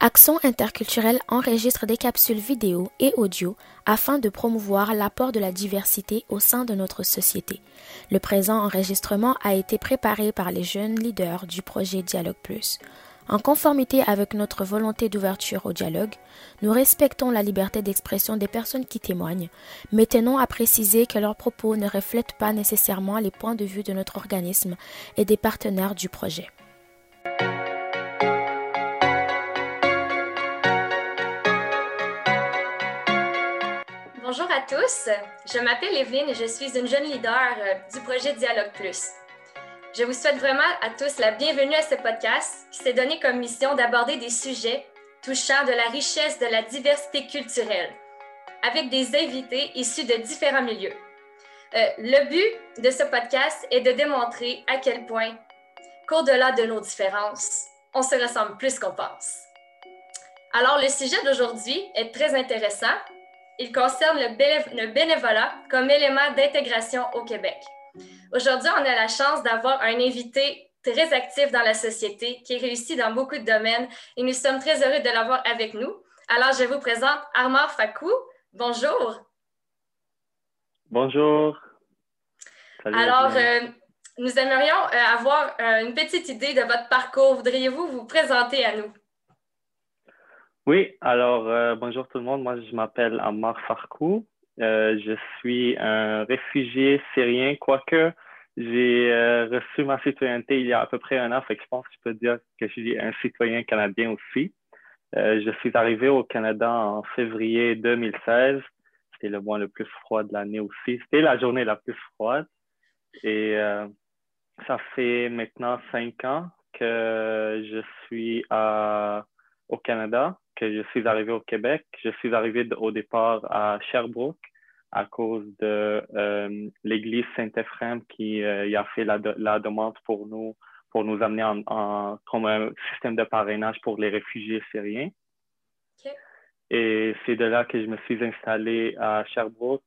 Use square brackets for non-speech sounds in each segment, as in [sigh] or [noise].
Action interculturelle enregistre des capsules vidéo et audio afin de promouvoir l'apport de la diversité au sein de notre société. Le présent enregistrement a été préparé par les jeunes leaders du projet Dialogue Plus. En conformité avec notre volonté d'ouverture au dialogue, nous respectons la liberté d'expression des personnes qui témoignent, mais tenons à préciser que leurs propos ne reflètent pas nécessairement les points de vue de notre organisme et des partenaires du projet. Bonjour à tous, je m'appelle Evelyne et je suis une jeune leader euh, du projet Dialogue Plus. Je vous souhaite vraiment à tous la bienvenue à ce podcast qui s'est donné comme mission d'aborder des sujets touchant de la richesse de la diversité culturelle avec des invités issus de différents milieux. Euh, le but de ce podcast est de démontrer à quel point qu'au-delà de nos différences, on se ressemble plus qu'on pense. Alors, le sujet d'aujourd'hui est très intéressant. Il concerne le bénévolat comme élément d'intégration au Québec. Aujourd'hui, on a la chance d'avoir un invité très actif dans la société, qui réussit dans beaucoup de domaines et nous sommes très heureux de l'avoir avec nous. Alors, je vous présente Armand Fakou. Bonjour. Bonjour. Alors, euh, nous aimerions euh, avoir euh, une petite idée de votre parcours. Voudriez-vous vous présenter à nous? Oui, alors bonjour tout le monde. Moi, je m'appelle Ammar Farkou. je suis un réfugié syrien, quoique j'ai euh, reçu ma citoyenneté il y a à peu près un an, fait que je pense que je peux dire que je suis un citoyen canadien aussi. Euh, je suis arrivé au Canada en février 2016. C'était le mois le plus froid de l'année aussi. C'était la journée la plus froide. Et euh, ça fait maintenant cinq ans que je suis à, au Canada, que je suis arrivé au Québec. Je suis arrivé au départ à Sherbrooke à cause de euh, l'Église Saint-Ephrem qui euh, a fait la, la, demande pour nous, pour nous amener en, comme un système de parrainage pour les réfugiés syriens. Et c'est de là que je me suis installé à Sherbrooke.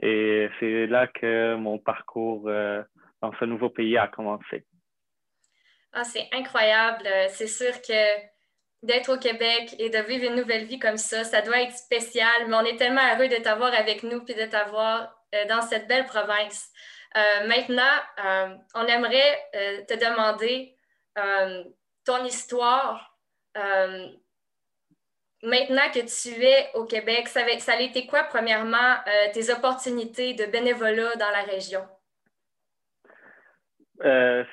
Et c'est là que mon parcours euh, dans ce nouveau pays a commencé. Ah, c'est incroyable. C'est sûr que d'être au Québec et de vivre une nouvelle vie comme ça. Ça doit être spécial, mais on est tellement heureux de t'avoir avec nous et de t'avoir euh, dans cette belle province. Euh, maintenant, euh, on aimerait te demander ton histoire. maintenant que tu es au Québec, ça, ça a été quoi, premièrement, tes opportunités de bénévolat dans la région?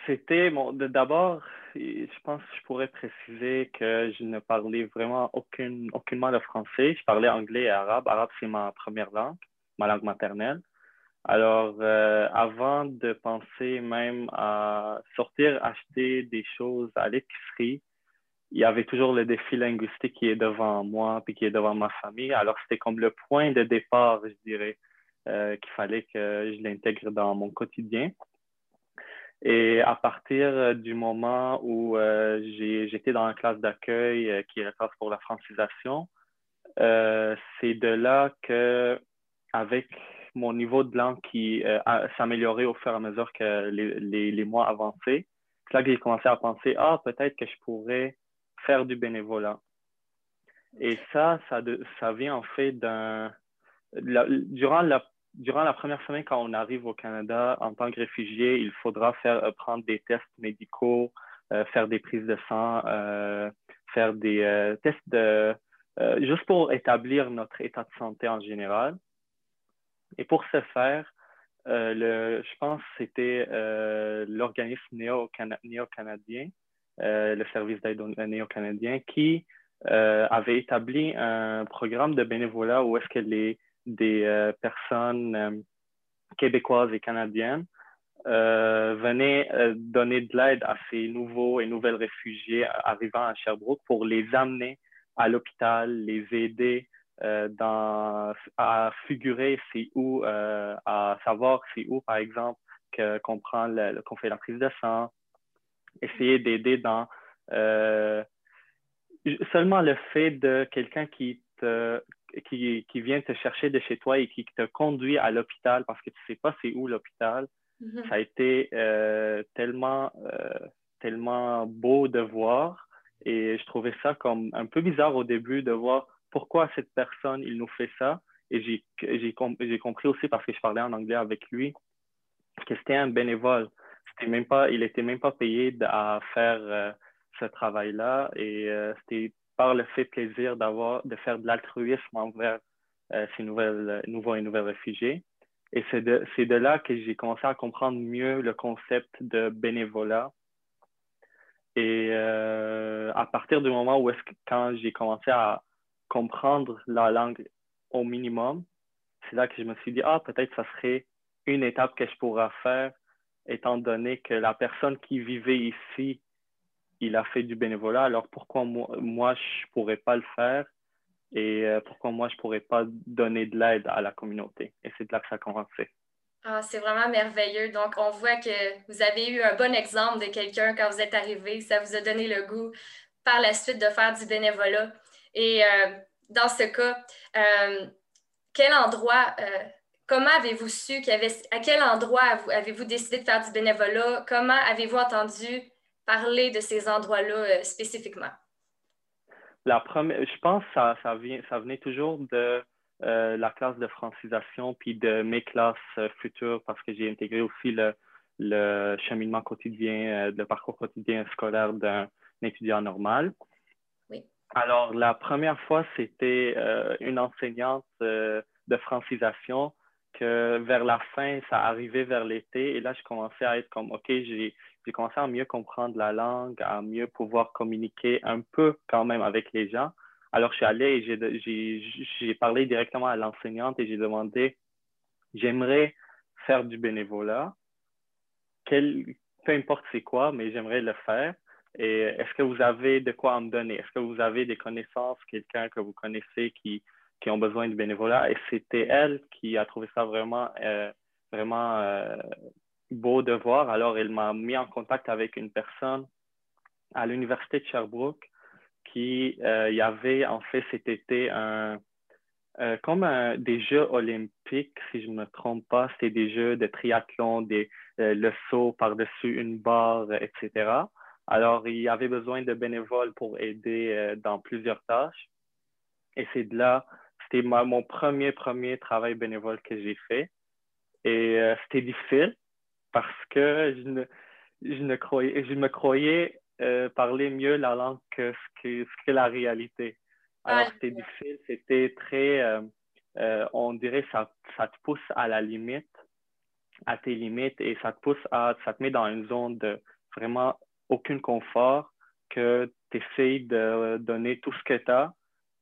C'était, bon, d'abord, je pense que je pourrais préciser que je ne parlais vraiment aucune, aucunement le français. Je parlais anglais et arabe. Arabe, c'est ma première langue, ma langue maternelle. Alors, euh, avant de penser même à sortir, acheter des choses à l'épicerie, il y avait toujours le défi linguistique qui est devant moi puis qui est devant ma famille. Alors, c'était comme le point de départ, je dirais, euh, qu'il fallait que je l'intègre dans mon quotidien. Et à partir euh, du moment où euh, j'étais dans la classe d'accueil, euh, qui est la classe pour la francisation, c'est de là que, avec mon niveau de langue qui s'améliorait au fur et à mesure que les, mois avançaient, c'est là que j'ai commencé à penser, ah, peut-être que je pourrais faire du bénévolat. Et ça, ça, ça vient en fait d'un... Durant la durant la première semaine, quand on arrive au Canada en tant que réfugié, il faudra faire euh, prendre des tests médicaux, euh, faire des prises de sang, euh, faire des tests de, juste pour établir notre état de santé en général. Et pour ce faire, le, je pense que c'était l'organisme néo-canadien, le service d'aide néo-canadien, qui avait établi un programme de bénévolat où est-ce que les des euh, personnes euh, québécoises et canadiennes euh, venaient donner de l'aide à ces nouveaux et nouvelles réfugiés arrivant à Sherbrooke pour les amener à l'hôpital, les aider dans, à figurer c'est où, à savoir c'est où, par exemple, qu'on prend qu'on fait la prise de sang, essayer d'aider dans seulement le fait de quelqu'un qui te qui, qui, vient te chercher de chez toi et qui te conduit à l'hôpital parce que tu sais pas c'est où l'hôpital. Mm-hmm. Ça a été euh, tellement, euh, tellement beau de voir et je trouvé ça comme un peu bizarre au début de voir pourquoi cette personne, il nous fait ça. Et j'ai compris aussi parce que je parlais en anglais avec lui que c'était un bénévole. Même pas, il n'était même pas payé à faire euh, ce travail-là. Et euh, c'était par le fait plaisir d'avoir de faire de l'altruisme envers euh, ces nouvelles, nouveaux et nouvelles réfugiés. Et c'est de, de là que j'ai commencé à comprendre mieux le concept de bénévolat. Et euh, à partir du moment où est-ce que, quand j'ai commencé à comprendre la langue au minimum, c'est là que je me suis dit, ah, peut-être ça serait une étape que je pourrais faire, étant donné que la personne qui vivait ici, il a fait du bénévolat, alors pourquoi moi, moi je ne pourrais pas le faire? Et euh, pourquoi moi je ne pourrais pas donner de l'aide à la communauté? Et c'est de là que ça a commencé. Ah, c'est vraiment merveilleux. Donc, on voit que vous avez eu un bon exemple de quelqu'un quand vous êtes arrivé. Ça vous a donné le goût par la suite de faire du bénévolat. Et euh, dans ce cas, euh, quel endroit, comment avez-vous su, qu'il avait, à quel endroit avez-vous décidé de faire du bénévolat? Comment avez-vous entendu parler de ces endroits-là spécifiquement? La première, je pense que ça, ça, vient, ça venait toujours de euh, la classe de francisation puis de mes classes euh, futures parce que j'ai intégré aussi le, le cheminement quotidien, euh, le parcours quotidien scolaire d'un étudiant normal. Oui. Alors, la première fois, c'était une enseignante de francisation que vers la fin, ça arrivait vers l'été et là, je commençais à être comme, OK, j'ai j'ai commencé à mieux comprendre la langue, à mieux pouvoir communiquer un peu quand même avec les gens. Alors, je suis allé et j'ai parlé directement à l'enseignante et j'ai demandé, j'aimerais faire du bénévolat, quel, peu importe c'est quoi, mais j'aimerais le faire. Et est-ce que vous avez de quoi me donner? Est-ce que vous avez des connaissances, quelqu'un que vous connaissez qui, qui ont besoin de bénévolat? Et c'était elle qui a trouvé ça vraiment, euh, vraiment euh, beau de voir. Alors, il m'a mis en contact avec une personne à l'Université de Sherbrooke qui euh, avait en fait cet été un, euh, comme des Jeux olympiques, si je ne me trompe pas, c'était des Jeux de triathlon, des, euh, le saut par-dessus une barre, etc. Alors, il avait besoin de bénévoles pour aider dans plusieurs tâches. Et c'est de là, c'était mon premier, premier travail bénévole que j'ai fait. Et c'était difficile parce que je ne, je ne croyais, je me croyais euh, parler mieux la langue que ce que, ce que la réalité. Alors, c'était difficile, c'était très, euh, euh, on dirait, ça, ça te pousse à la limite, à tes limites, et ça te pousse à, ça te met dans une zone de vraiment aucun confort, que tu essayes de donner tout ce que tu as.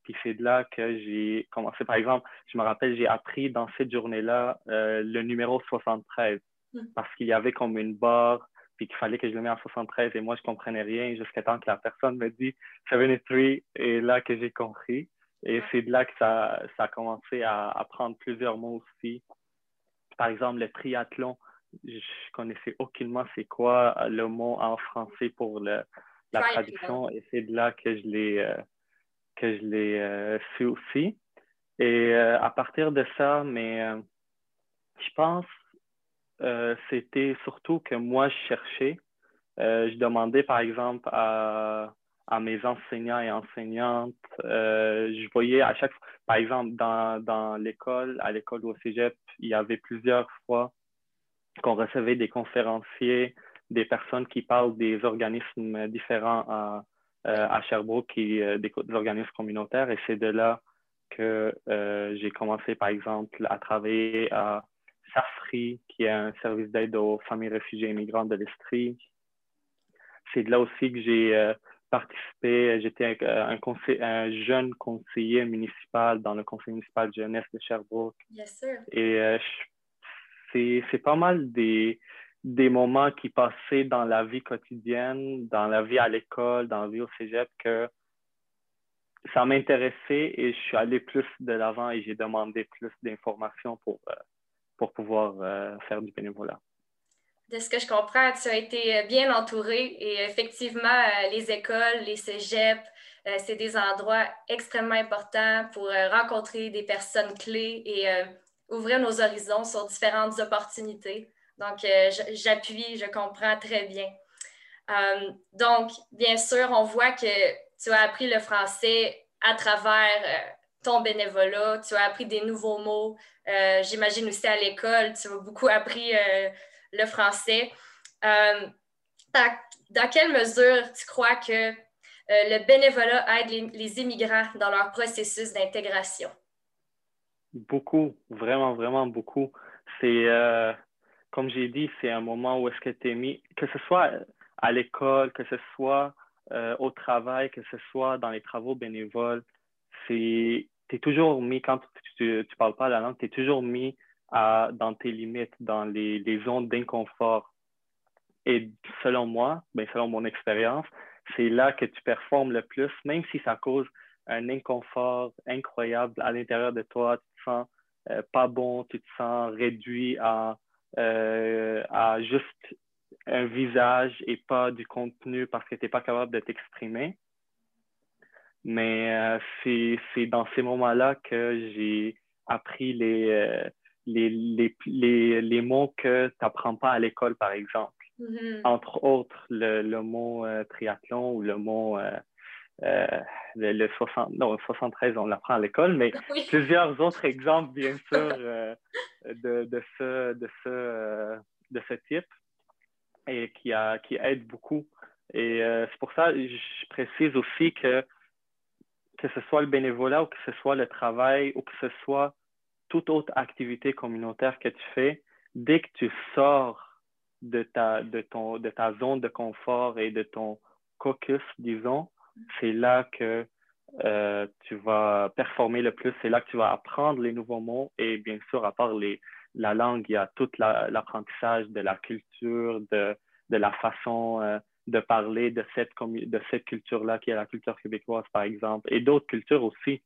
Puis c'est de là que j'ai commencé. Par exemple, je me rappelle, j'ai appris dans cette journée-là le numéro 73. Mm. parce qu'il y avait comme une barre, puis qu'il fallait que je le mette en 73 et moi, je comprenais rien jusqu'à temps que la personne me dit 73 et là que j'ai compris. Et c'est de là que ça, ça a commencé à apprendre plusieurs mots aussi. Par exemple, le triathlon, je connaissais aucunement c'est quoi le mot en français pour le, la traduction et c'est de là que je l'ai euh, que je l'ai euh, su aussi. Et euh, à partir de ça, mais je pense euh, c'était surtout que moi, je cherchais. Euh, je demandais, par exemple, à, à mes enseignants et enseignantes, euh, je voyais à chaque fois, par exemple, dans, dans l'école, à l'école au cégep, il y avait plusieurs fois qu'on recevait des conférenciers, des personnes qui parlent des organismes différents à, à Sherbrooke, qui, des, des organismes communautaires. Et c'est de là que j'ai commencé, par exemple, à travailler à SAFRI, qui est un service d'aide aux familles réfugiées et migrantes de l'Estrie. C'est de là aussi que j'ai euh, participé. J'étais un, un, jeune conseiller municipal dans le conseil municipal de jeunesse de Sherbrooke. Et euh, c'est pas mal des, des moments qui passaient dans la vie quotidienne, dans la vie à l'école, dans la vie au cégep, que ça m'intéressait et je suis allé plus de l'avant et j'ai demandé plus d'informations pour, euh, pour pouvoir euh, faire du bénévolat. De ce que je comprends, tu as été bien entouré et effectivement, euh, les écoles, les cégeps, euh, c'est des endroits extrêmement importants pour rencontrer des personnes clés et ouvrir nos horizons sur différentes opportunités. Donc, j'appuie, je comprends très bien. donc, bien sûr, on voit que tu as appris le français à travers euh, ton bénévolat, tu as appris des nouveaux mots. Euh, j'imagine aussi à l'école, tu as beaucoup appris le français. dans quelle mesure tu crois que le bénévolat aide les immigrants dans leur processus d'intégration? Beaucoup, vraiment, vraiment beaucoup. C'est, euh, comme j'ai dit, c'est un moment où est-ce que tu es mis, que ce soit à l'école, que ce soit euh, au travail, que ce soit dans les travaux bénévoles, tu es toujours mis, quand tu ne parles pas la langue, tu es toujours mis à, dans tes limites, dans les, zones d'inconfort. Et selon moi, ben, selon mon expérience, c'est là que tu performes le plus, même si ça cause un inconfort incroyable à l'intérieur de toi. Tu te sens euh, pas bon, tu te sens réduit à, euh, à juste un visage et pas du contenu parce que tu n'es pas capable de t'exprimer. Mais euh, c'est dans ces moments-là que j'ai appris les, les, les, les, les, mots que tu n'apprends pas à l'école, par exemple. Mm-hmm. Entre autres, le, le mot triathlon ou le mot euh, le, 60, non, 73, on l'apprend à l'école, mais [laughs] plusieurs autres exemples, bien sûr, euh, de, de, ce, de, ce, euh, de ce type et qui, a, qui aide beaucoup. Et c'est pour ça que je précise aussi que que ce soit le bénévolat ou que ce soit le travail ou que ce soit toute autre activité communautaire que tu fais, dès que tu sors de ta, de ton, de ta zone de confort et de ton caucus, disons, c'est là que euh, tu vas performer le plus, c'est là que tu vas apprendre les nouveaux mots et bien sûr, à part les, la langue, il y a tout l'apprentissage de la culture, de, de la façon euh, de parler de cette, de cette culture-là qui est la culture québécoise, par exemple, et d'autres cultures aussi.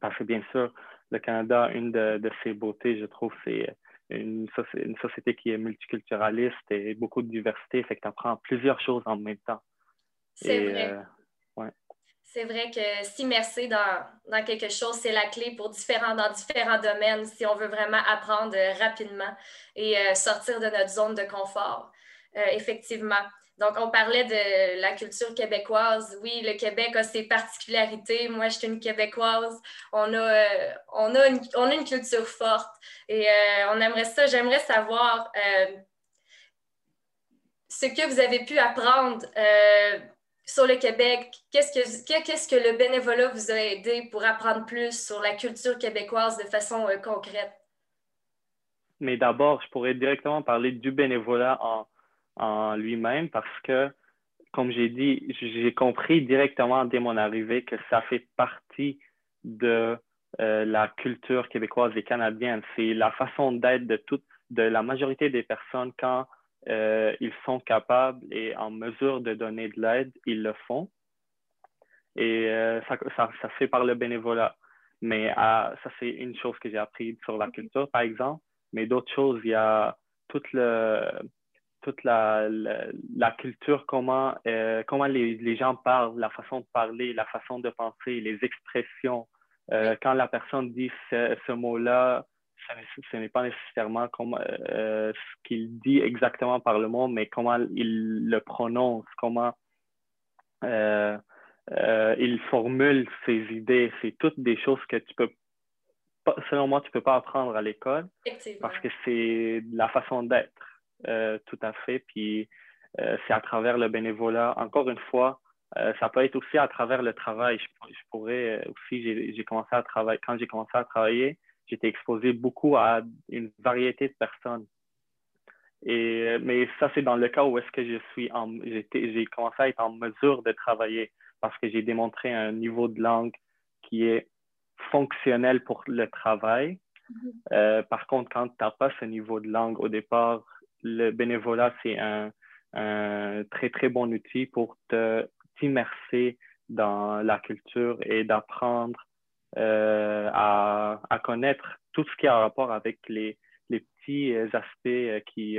Parce que bien sûr, le Canada, une de, de ses beautés, je trouve, c'est une, une, société qui est multiculturaliste et beaucoup de diversité, fait que tu apprends plusieurs choses en même temps. C'est vrai. Euh, c'est vrai que s'immerser dans, dans, quelque chose, c'est la clé pour différents, dans différents domaines si on veut vraiment apprendre euh, rapidement et euh, sortir de notre zone de confort, euh, effectivement. Donc, on parlait de la culture québécoise. Oui, le Québec a ses particularités. Moi, je suis une Québécoise. On a, on a, une, on a une culture forte et on aimerait ça. J'aimerais savoir ce que vous avez pu apprendre sur le Québec, qu'est-ce que, que le bénévolat vous a aidé pour apprendre plus sur la culture québécoise de façon euh, concrète? Mais d'abord, je pourrais directement parler du bénévolat en, en lui-même parce que, comme j'ai dit, j'ai compris directement dès mon arrivée que ça fait partie de euh, la culture québécoise et canadienne. C'est la façon d'être de toute, de la majorité des personnes quand euh, ils sont capables et en mesure de donner de l'aide, ils le font. Et euh, ça, ça, ça, se fait par le bénévolat. Mais ah, ça, c'est une chose que j'ai appris sur la culture, par exemple. Mais d'autres choses, il y a toute, le, toute la, la, culture, comment, euh, comment les, les, gens parlent, la façon de parler, la façon de penser, les expressions. quand la personne dit ce, ce mot-là, ce n'est pas nécessairement comme, euh, ce qu'il dit exactement par le mot, mais comment il le prononce, comment euh, euh, il formule ses idées. C'est toutes des choses que tu peux, selon moi, tu ne peux pas apprendre à l'école parce que c'est la façon d'être, tout à fait. Puis c'est à travers le bénévolat. Encore une fois, ça peut être aussi à travers le travail. Je, je pourrais aussi, j'ai commencé à travailler, quand j'ai commencé à travailler, j'étais exposé beaucoup à une variété de personnes. Et, mais ça, c'est dans le cas où est-ce que je suis en, j'ai commencé à être en mesure de travailler parce que j'ai démontré un niveau de langue qui est fonctionnel pour le travail. Mm-hmm. Euh, par contre, quand tu n'as pas ce niveau de langue au départ, le bénévolat, c'est un, un, très, très bon outil pour t'immerser dans la culture et d'apprendre euh, à, à, connaître tout ce qui a rapport avec les, les petits euh, aspects euh, qui,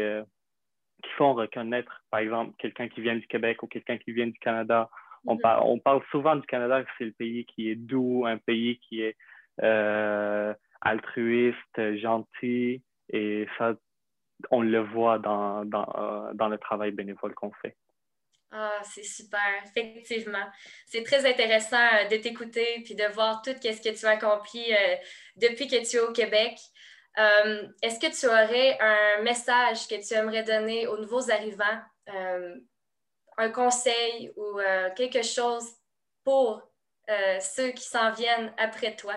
qui font reconnaître, par exemple, quelqu'un qui vient du Québec ou quelqu'un qui vient du Canada. On, mhm. parle, on parle souvent du Canada c'est le pays qui est doux, un pays qui est altruiste, gentil, et ça, on le voit dans, dans, dans le travail bénévole qu'on fait. Ah, c'est super, effectivement. C'est très intéressant euh, de t'écouter puis de voir tout ce que tu as accompli euh, depuis que tu es au Québec. Euh, est-ce que tu aurais un message que tu aimerais donner aux nouveaux arrivants, un conseil ou quelque chose pour ceux qui s'en viennent après toi?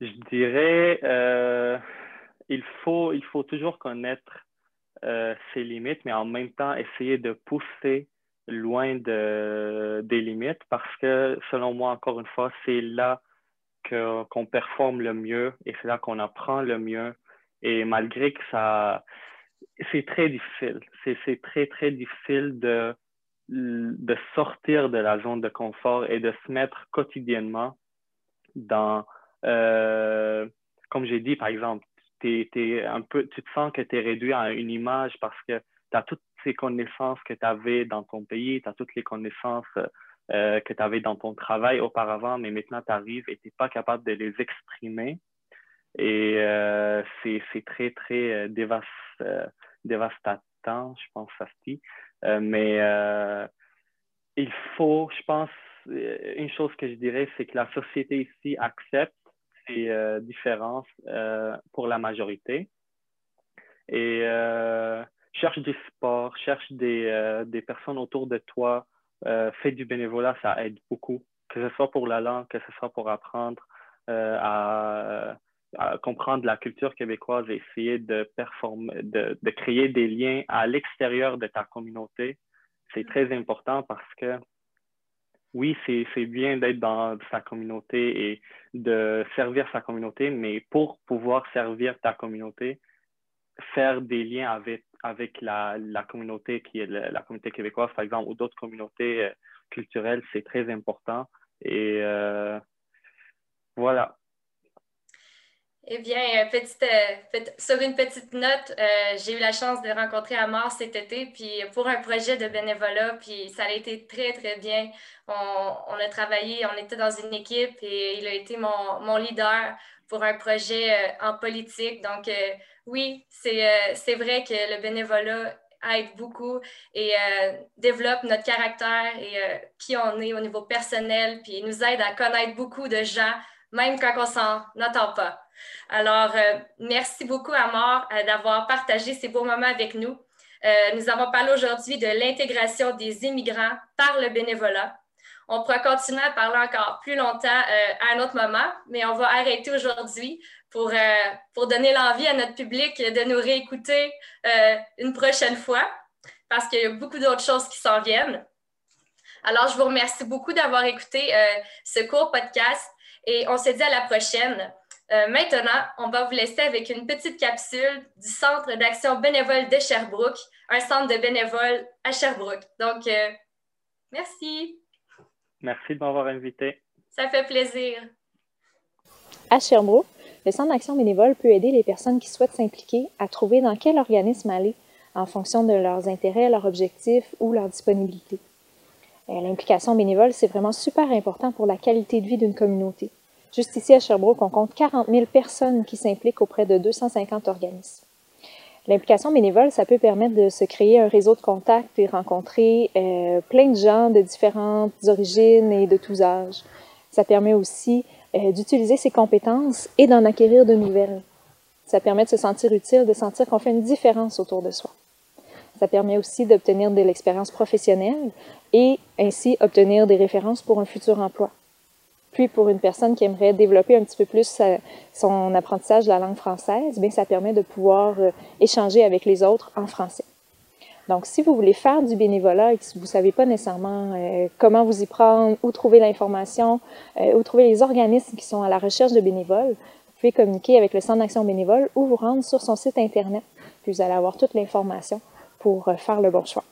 Je dirais, il, faut, il faut toujours connaître euh, ses limites, mais en même temps essayer de pousser loin de, des limites parce que, selon moi, encore une fois, c'est là qu'on performe le mieux et c'est là qu'on apprend le mieux. Et malgré que ça, c'est très difficile, c'est très, très difficile de, de sortir de la zone de confort et de se mettre quotidiennement dans, euh, comme j'ai dit, par exemple, un peu, tu te sens que tu es réduit à une image parce que tu as toutes ces connaissances que tu avais dans ton pays, tu as toutes les connaissances euh, que tu avais dans ton travail auparavant, mais maintenant tu arrives et tu n'es pas capable de les exprimer. Et euh, c'est très, très euh, dévastatant, je pense, ça se dit. mais il faut, je pense, une chose que je dirais, c'est que la société ici accepte ces euh, différences euh, pour la majorité. Et euh, cherche du sport, cherche des, des personnes autour de toi, fais du bénévolat, ça aide beaucoup, que ce soit pour la langue, que ce soit pour apprendre à, comprendre la culture québécoise et essayer de, performer, de, de créer des liens à l'extérieur de ta communauté. C'est très important parce que oui, c'est bien d'être dans sa communauté et de servir sa communauté, mais pour pouvoir servir ta communauté, faire des liens avec, la communauté qui est la, communauté québécoise, par exemple, ou d'autres communautés euh, culturelles, c'est très important. Et euh, voilà. Eh bien, euh, petite, euh, sur une petite note, euh, j'ai eu la chance de rencontrer Amar cet été, puis pour un projet de bénévolat, puis ça a été très, très bien. On, a travaillé, on était dans une équipe et il a été mon, mon leader pour un projet en politique. Donc, oui, c'est vrai que le bénévolat aide beaucoup et développe notre caractère et qui on est au niveau personnel, puis nous aide à connaître beaucoup de gens, même quand on s'en entend pas. Alors, euh, merci beaucoup, Amor, euh, d'avoir partagé ces beaux moments avec nous. Euh, nous avons parlé aujourd'hui de l'intégration des immigrants par le bénévolat. On pourra continuer à parler encore plus longtemps à un autre moment, mais on va arrêter aujourd'hui pour, pour donner l'envie à notre public de nous réécouter une prochaine fois parce qu'il y a beaucoup d'autres choses qui s'en viennent. Alors, je vous remercie beaucoup d'avoir écouté ce court podcast et on se dit à la prochaine. Euh, maintenant, on va vous laisser avec une petite capsule du Centre d'action bénévole de Sherbrooke, un centre de bénévoles à Sherbrooke. Donc, euh, merci. Merci de m'avoir invité. Ça fait plaisir. À Sherbrooke, le Centre d'action bénévole peut aider les personnes qui souhaitent s'impliquer à trouver dans quel organisme aller en fonction de leurs intérêts, leurs objectifs ou leur disponibilité. Euh, l'implication bénévole, c'est vraiment super important pour la qualité de vie d'une communauté. Juste ici à Sherbrooke, on compte 40 000 personnes qui s'impliquent auprès de 250 organismes. L'implication bénévole, ça peut permettre de se créer un réseau de contacts et rencontrer euh, plein de gens de différentes origines et de tous âges. Ça permet aussi euh, d'utiliser ses compétences et d'en acquérir de nouvelles. Ça permet de se sentir utile, de sentir qu'on fait une différence autour de soi. Ça permet aussi d'obtenir de l'expérience professionnelle et ainsi obtenir des références pour un futur emploi. Puis pour une personne qui aimerait développer un petit peu plus son apprentissage de la langue française, bien, ça permet de pouvoir euh, échanger avec les autres en français. Donc, si vous voulez faire du bénévolat et que vous ne savez pas nécessairement euh, comment vous y prendre, où trouver l'information, euh, où trouver les organismes qui sont à la recherche de bénévoles, vous pouvez communiquer avec le Centre d'action bénévole ou vous rendre sur son site Internet. Puis vous allez avoir toute l'information pour faire le bon choix.